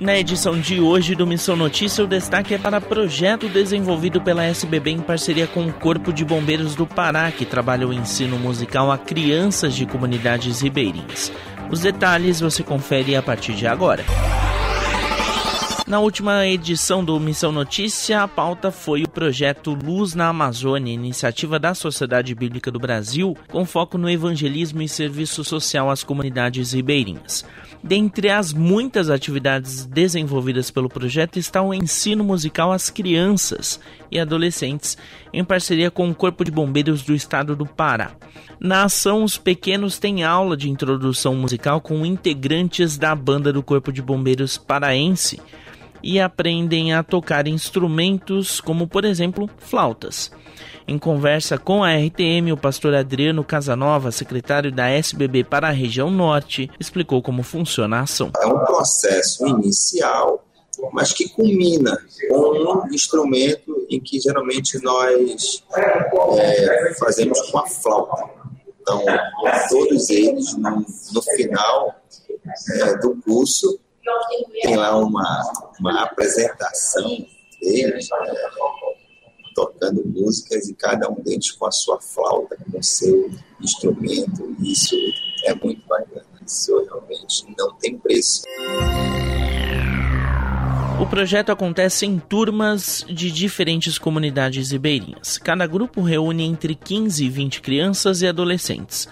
Na edição de hoje do Missão Notícia, o destaque é para projeto desenvolvido pela SBB em parceria com o Corpo de Bombeiros do Pará, que trabalha o ensino musical a crianças de comunidades ribeirinhas. Os detalhes você confere a partir de agora. Na última edição do Missão Notícia, a pauta foi o projeto Luz na Amazônia, iniciativa da Sociedade Bíblica do Brasil, com foco no evangelismo e serviço social às comunidades ribeirinhas. Dentre as muitas atividades desenvolvidas pelo projeto está o ensino musical às crianças e adolescentes, em parceria com o Corpo de Bombeiros do Estado do Pará. Na ação, os pequenos têm aula de introdução musical com integrantes da banda do Corpo de Bombeiros Paraense e aprendem a tocar instrumentos como, por exemplo, flautas. Em conversa com a RTM, o pastor Adriano Casanova, secretário da SBB para a região norte, explicou como funciona a ação. É um processo inicial, mas que culmina com um instrumento em que geralmente nós é, fazemos com a flauta. Então, todos eles, no, no final é, do curso, tem lá uma, uma apresentação deles, né, tocando músicas e cada um deles com a sua flauta, com o seu instrumento. Isso é muito bacana. Isso realmente não tem preço. O projeto acontece em turmas de diferentes comunidades ribeirinhas. Cada grupo reúne entre 15 e 20 crianças e adolescentes.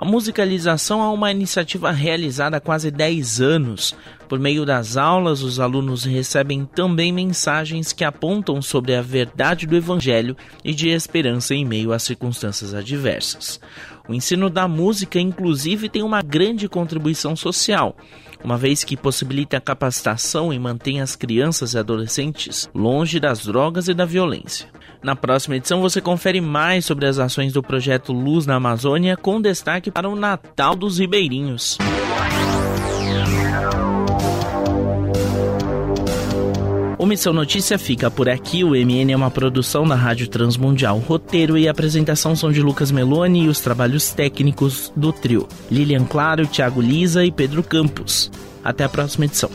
A musicalização é uma iniciativa realizada há quase 10 anos. Por meio das aulas, os alunos recebem também mensagens que apontam sobre a verdade do Evangelho e de esperança em meio a circunstâncias adversas. O ensino da música, inclusive, tem uma grande contribuição social, uma vez que possibilita a capacitação e mantém as crianças e adolescentes longe das drogas e da violência. Na próxima edição você confere mais sobre as ações do projeto Luz na Amazônia, com destaque para o Natal dos Ribeirinhos. O Missão Notícia fica por aqui. O MN é uma produção da Rádio Transmundial. Roteiro e apresentação são de Lucas Meloni e os trabalhos técnicos do trio. Lilian Claro, Thiago Lisa e Pedro Campos. Até a próxima edição.